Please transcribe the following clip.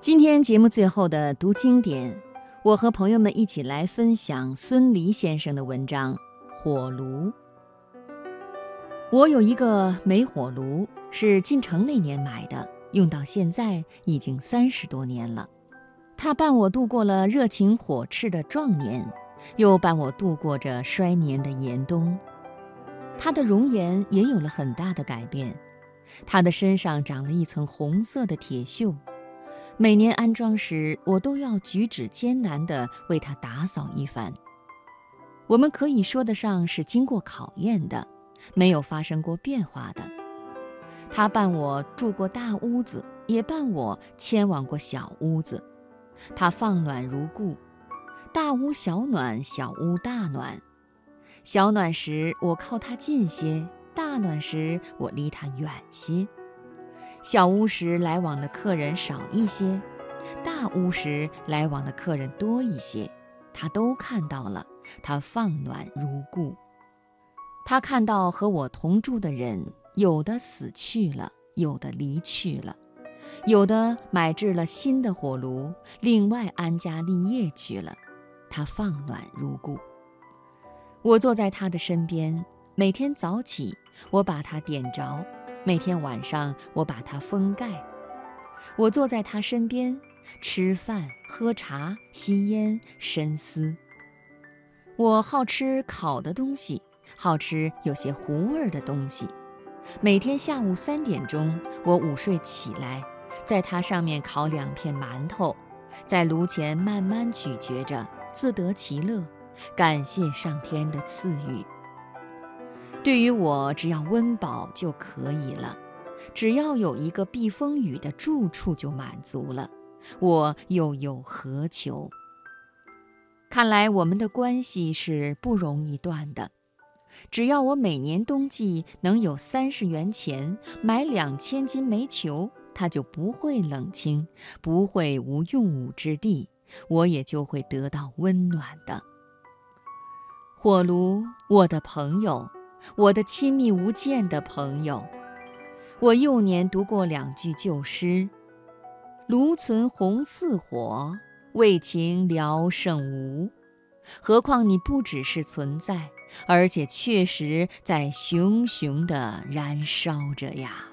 今天节目最后的读经典，我和朋友们一起来分享孙犁先生的文章《火炉》。我有一个煤火炉，是进城那年买的，用到现在已经三十多年了。它伴我度过了热情火炽的壮年，又伴我度过着衰年的严冬。它的容颜也有了很大的改变，它的身上长了一层红色的铁锈。每年安装时，我都要举止艰难地为它打扫一番。我们可以说得上是经过考验的，没有发生过变化的。它伴我住过大屋子，也伴我迁往过小屋子。它放暖如故，大屋小暖，小屋大暖。小暖时我靠它近些，大暖时我离它远些。小屋时来往的客人少一些，大屋时来往的客人多一些。他都看到了，他放暖如故。他看到和我同住的人，有的死去了，有的离去了。有的买制了新的火炉，另外安家立业去了。他放暖如故。我坐在他的身边，每天早起，我把它点着；每天晚上，我把它封盖。我坐在他身边，吃饭、喝茶、吸烟、深思。我好吃烤的东西，好吃有些糊味儿的东西。每天下午三点钟，我午睡起来。在它上面烤两片馒头，在炉前慢慢咀嚼着，自得其乐，感谢上天的赐予。对于我，只要温饱就可以了，只要有一个避风雨的住处就满足了，我又有何求？看来我们的关系是不容易断的。只要我每年冬季能有三十元钱买两千斤煤球。他就不会冷清，不会无用武之地，我也就会得到温暖的。火炉，我的朋友，我的亲密无间的朋友。我幼年读过两句旧诗：“炉存红似火，为情聊胜无。”何况你不只是存在，而且确实在熊熊的燃烧着呀。